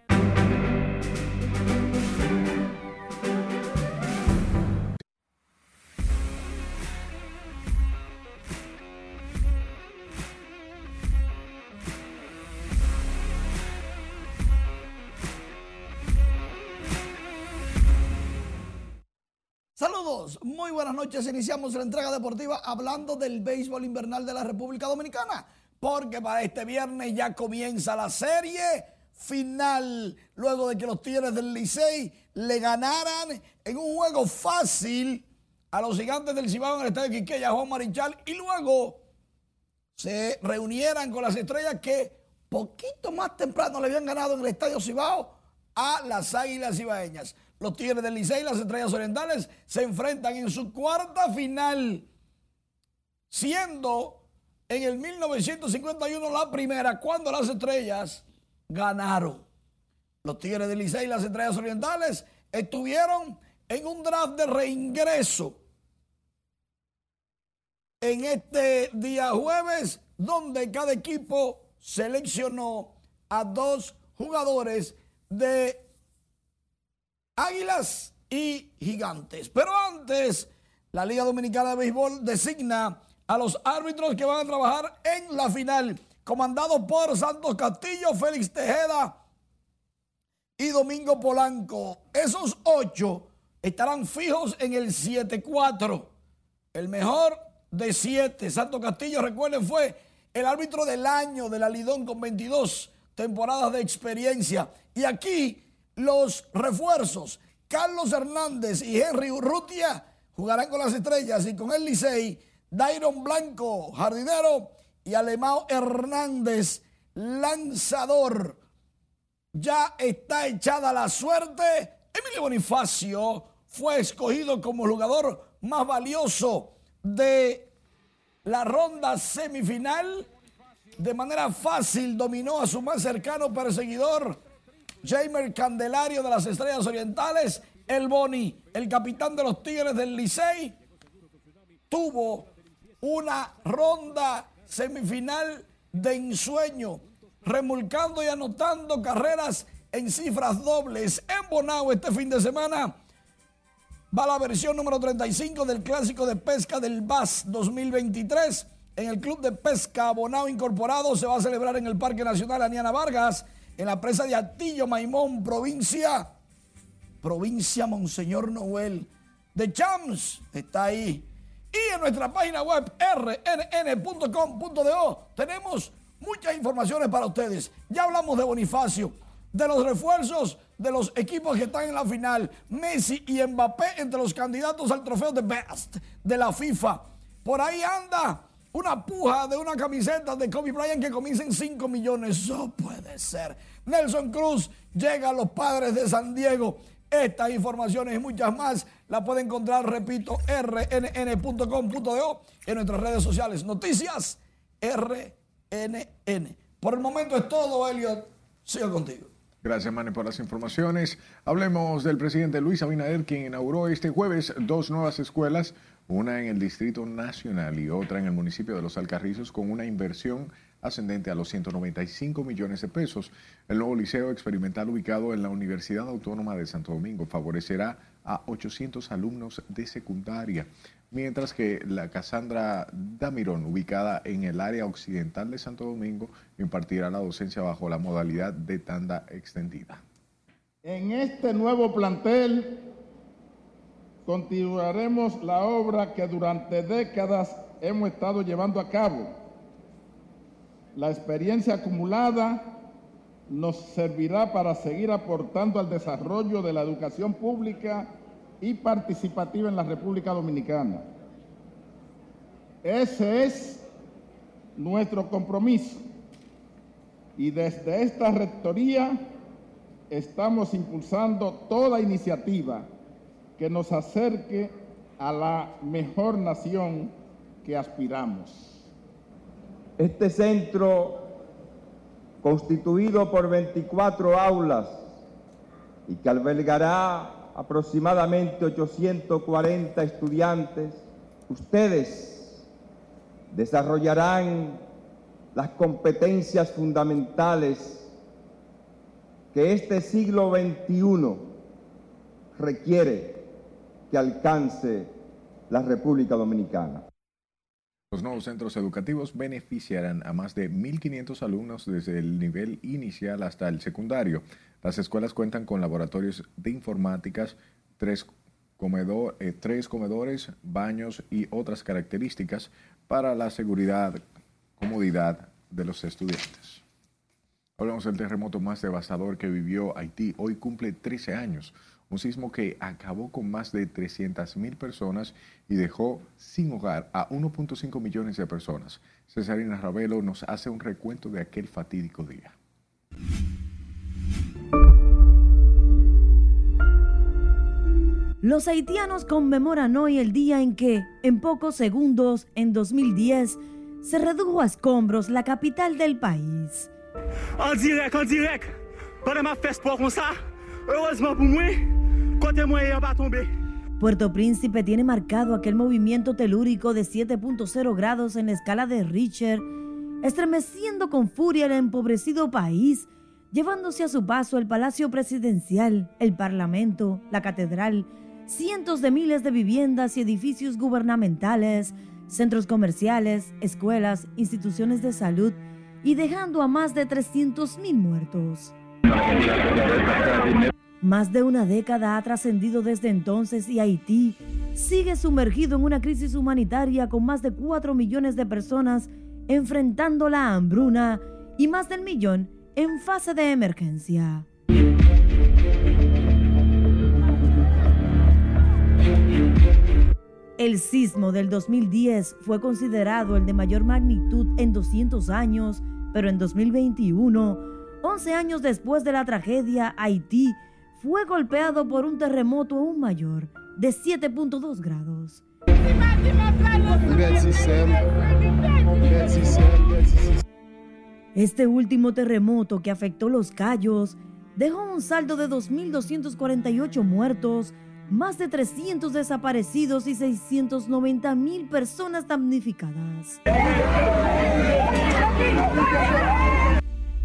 Buenas noches. Iniciamos la entrega deportiva hablando del béisbol invernal de la República Dominicana, porque para este viernes ya comienza la serie final, luego de que los Tigres del Licey le ganaran en un juego fácil a los gigantes del Cibao en el estadio Quiqueya, Juan Marichal, y luego se reunieran con las estrellas que poquito más temprano le habían ganado en el estadio Cibao a las Águilas Cibaeñas. Los Tigres del Licey y las Estrellas Orientales se enfrentan en su cuarta final, siendo en el 1951 la primera cuando las Estrellas ganaron. Los Tigres del Licey y las Estrellas Orientales estuvieron en un draft de reingreso en este día jueves, donde cada equipo seleccionó a dos jugadores de Águilas y Gigantes. Pero antes, la Liga Dominicana de Béisbol designa a los árbitros que van a trabajar en la final, comandados por Santos Castillo, Félix Tejeda y Domingo Polanco. Esos ocho estarán fijos en el 7-4. El mejor de siete. Santos Castillo, recuerden, fue el árbitro del año de la Lidón con 22 temporadas de experiencia. Y aquí los refuerzos, Carlos Hernández y Henry Urrutia, jugarán con las estrellas y con el Licey, Dairon Blanco, jardinero, y Alemão Hernández, lanzador. Ya está echada la suerte. Emilio Bonifacio fue escogido como jugador más valioso de la ronda semifinal. De manera fácil dominó a su más cercano perseguidor, Jamer Candelario de las Estrellas Orientales. El Boni, el capitán de los Tigres del Licey, tuvo una ronda semifinal de ensueño, remolcando y anotando carreras en cifras dobles. En Bonao este fin de semana va la versión número 35 del Clásico de Pesca del BAS 2023. En el Club de Pesca Bonao Incorporado se va a celebrar en el Parque Nacional Aniana Vargas, en la presa de Atillo Maimón, provincia, provincia Monseñor Noel. De Chams está ahí. Y en nuestra página web rnn.com.do tenemos muchas informaciones para ustedes. Ya hablamos de Bonifacio, de los refuerzos de los equipos que están en la final. Messi y Mbappé entre los candidatos al trofeo de Best de la FIFA. Por ahí anda una puja de una camiseta de Kobe Bryant que comienza en 5 millones. Eso puede ser. Nelson Cruz llega a los padres de San Diego. Estas informaciones y muchas más las puede encontrar, repito, rnn.com.do en nuestras redes sociales. Noticias RNN. Por el momento es todo, Elliot. Sigo contigo. Gracias, Mane, por las informaciones. Hablemos del presidente Luis Abinader, quien inauguró este jueves dos nuevas escuelas, una en el Distrito Nacional y otra en el municipio de Los Alcarrizos, con una inversión ascendente a los 195 millones de pesos. El nuevo liceo experimental ubicado en la Universidad Autónoma de Santo Domingo favorecerá a 800 alumnos de secundaria, mientras que la Casandra Damirón, ubicada en el área occidental de Santo Domingo, impartirá la docencia bajo la modalidad de tanda extendida. En este nuevo plantel continuaremos la obra que durante décadas hemos estado llevando a cabo la experiencia acumulada nos servirá para seguir aportando al desarrollo de la educación pública y participativa en la República Dominicana. Ese es nuestro compromiso y desde esta rectoría estamos impulsando toda iniciativa que nos acerque a la mejor nación que aspiramos. Este centro, constituido por 24 aulas y que albergará aproximadamente 840 estudiantes, ustedes desarrollarán las competencias fundamentales que este siglo XXI requiere que alcance la República Dominicana. Los nuevos centros educativos beneficiarán a más de 1.500 alumnos desde el nivel inicial hasta el secundario. Las escuelas cuentan con laboratorios de informáticas, tres, eh, tres comedores, baños y otras características para la seguridad, comodidad de los estudiantes. Hablamos del terremoto más devastador que vivió Haití. Hoy cumple 13 años. Un sismo que acabó con más de 300.000 personas y dejó sin hogar a 1.5 millones de personas. Cesarina Ravelo nos hace un recuento de aquel fatídico día. Los haitianos conmemoran hoy el día en que, en pocos segundos, en 2010, se redujo a escombros la capital del país. En direct, en direct. Ma comme ça, heureusement pour moi, Puerto Príncipe tiene marcado aquel movimiento telúrico de 7.0 grados en la escala de Richter, estremeciendo con furia el empobrecido país, llevándose a su paso el Palacio Presidencial, el Parlamento, la Catedral, cientos de miles de viviendas y edificios gubernamentales, centros comerciales, escuelas, instituciones de salud y dejando a más de 300.000 muertos. Más de una década ha trascendido desde entonces y Haití sigue sumergido en una crisis humanitaria con más de 4 millones de personas enfrentando la hambruna y más del millón en fase de emergencia. El sismo del 2010 fue considerado el de mayor magnitud en 200 años, pero en 2021, 11 años después de la tragedia, Haití fue golpeado por un terremoto aún mayor, de 7.2 grados. Este último terremoto que afectó los Cayos dejó un saldo de 2.248 muertos, más de 300 desaparecidos y 690 mil personas damnificadas.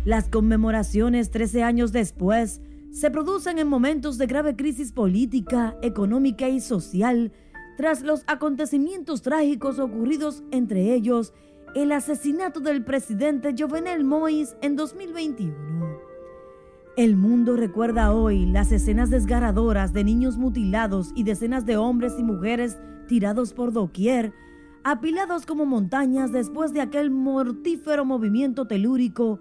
Las conmemoraciones 13 años después se producen en momentos de grave crisis política, económica y social, tras los acontecimientos trágicos ocurridos, entre ellos el asesinato del presidente Jovenel Moïse en 2021. El mundo recuerda hoy las escenas desgarradoras de niños mutilados y decenas de hombres y mujeres tirados por doquier, apilados como montañas después de aquel mortífero movimiento telúrico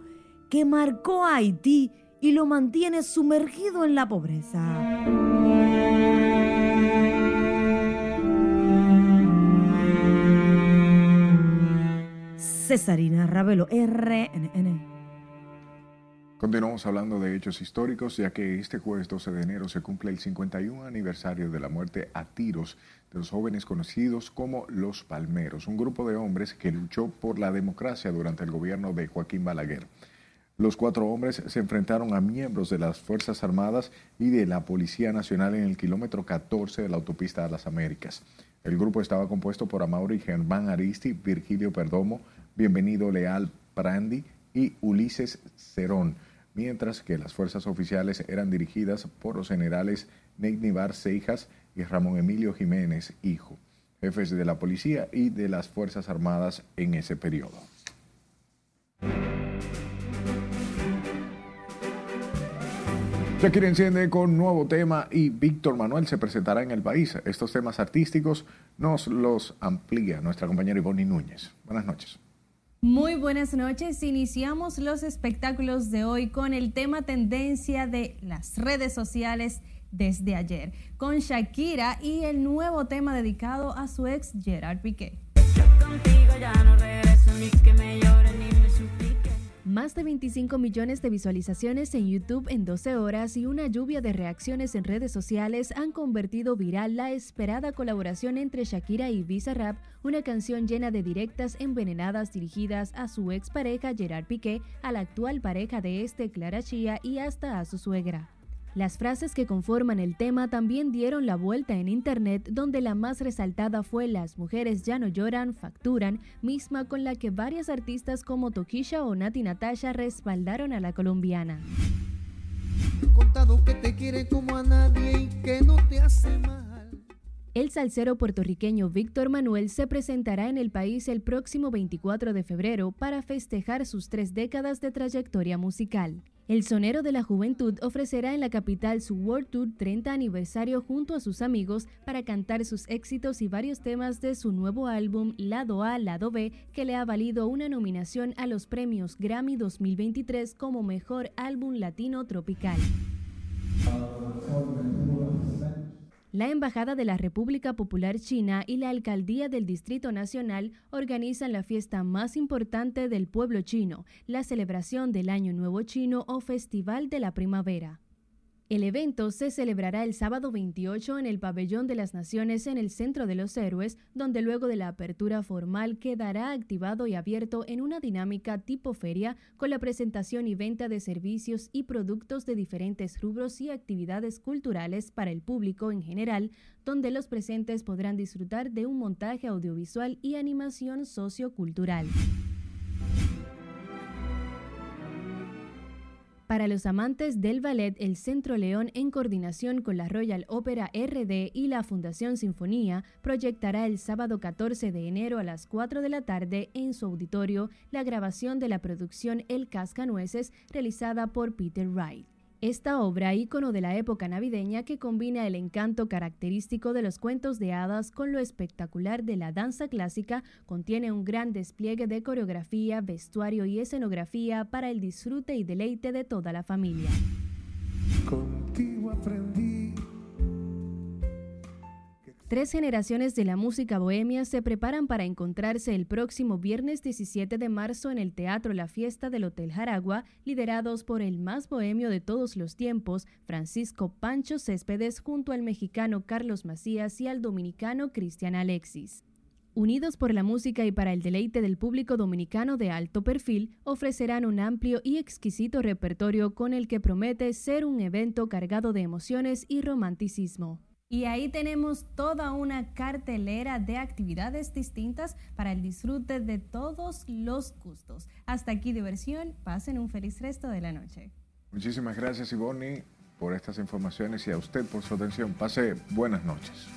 que marcó a Haití y lo mantiene sumergido en la pobreza. Cesarina Ravelo, RNN. Continuamos hablando de hechos históricos, ya que este jueves 12 de enero se cumple el 51 aniversario de la muerte a tiros de los jóvenes conocidos como los Palmeros, un grupo de hombres que luchó por la democracia durante el gobierno de Joaquín Balaguer. Los cuatro hombres se enfrentaron a miembros de las Fuerzas Armadas y de la Policía Nacional en el kilómetro 14 de la autopista a las Américas. El grupo estaba compuesto por Amaury Germán Aristi, Virgilio Perdomo, Bienvenido Leal Prandi y Ulises Cerón mientras que las fuerzas oficiales eran dirigidas por los generales Neignibar Seijas y Ramón Emilio Jiménez, hijo, jefes de la policía y de las Fuerzas Armadas en ese periodo. Shakira enciende con nuevo tema y Víctor Manuel se presentará en el país. Estos temas artísticos nos los amplía nuestra compañera Ivonne Núñez. Buenas noches. Muy buenas noches. Iniciamos los espectáculos de hoy con el tema tendencia de las redes sociales desde ayer, con Shakira y el nuevo tema dedicado a su ex Gerard Piqué. Más de 25 millones de visualizaciones en YouTube en 12 horas y una lluvia de reacciones en redes sociales han convertido viral la esperada colaboración entre Shakira y Rap, una canción llena de directas envenenadas dirigidas a su expareja Gerard Piqué, a la actual pareja de este Clara Chía y hasta a su suegra. Las frases que conforman el tema también dieron la vuelta en internet, donde la más resaltada fue Las mujeres ya no lloran, facturan, misma con la que varias artistas como Tokisha o Nati Natasha respaldaron a la colombiana. Contado que te quiere como a nadie y que no te hace mal. El salsero puertorriqueño Víctor Manuel se presentará en el país el próximo 24 de febrero para festejar sus tres décadas de trayectoria musical. El sonero de la juventud ofrecerá en la capital su World Tour 30 aniversario junto a sus amigos para cantar sus éxitos y varios temas de su nuevo álbum Lado A, Lado B, que le ha valido una nominación a los premios Grammy 2023 como Mejor Álbum Latino Tropical. La Embajada de la República Popular China y la Alcaldía del Distrito Nacional organizan la fiesta más importante del pueblo chino, la celebración del Año Nuevo Chino o Festival de la Primavera. El evento se celebrará el sábado 28 en el Pabellón de las Naciones en el Centro de los Héroes, donde luego de la apertura formal quedará activado y abierto en una dinámica tipo feria con la presentación y venta de servicios y productos de diferentes rubros y actividades culturales para el público en general, donde los presentes podrán disfrutar de un montaje audiovisual y animación sociocultural. Para los amantes del ballet, el Centro León, en coordinación con la Royal Opera RD y la Fundación Sinfonía, proyectará el sábado 14 de enero a las 4 de la tarde en su auditorio la grabación de la producción El Cascanueces realizada por Peter Wright. Esta obra, ícono de la época navideña que combina el encanto característico de los cuentos de hadas con lo espectacular de la danza clásica, contiene un gran despliegue de coreografía, vestuario y escenografía para el disfrute y deleite de toda la familia. Tres generaciones de la música bohemia se preparan para encontrarse el próximo viernes 17 de marzo en el Teatro La Fiesta del Hotel Jaragua, liderados por el más bohemio de todos los tiempos, Francisco Pancho Céspedes, junto al mexicano Carlos Macías y al dominicano Cristian Alexis. Unidos por la música y para el deleite del público dominicano de alto perfil, ofrecerán un amplio y exquisito repertorio con el que promete ser un evento cargado de emociones y romanticismo. Y ahí tenemos toda una cartelera de actividades distintas para el disfrute de todos los gustos. Hasta aquí diversión, pasen un feliz resto de la noche. Muchísimas gracias Ivonne por estas informaciones y a usted por su atención. Pase buenas noches.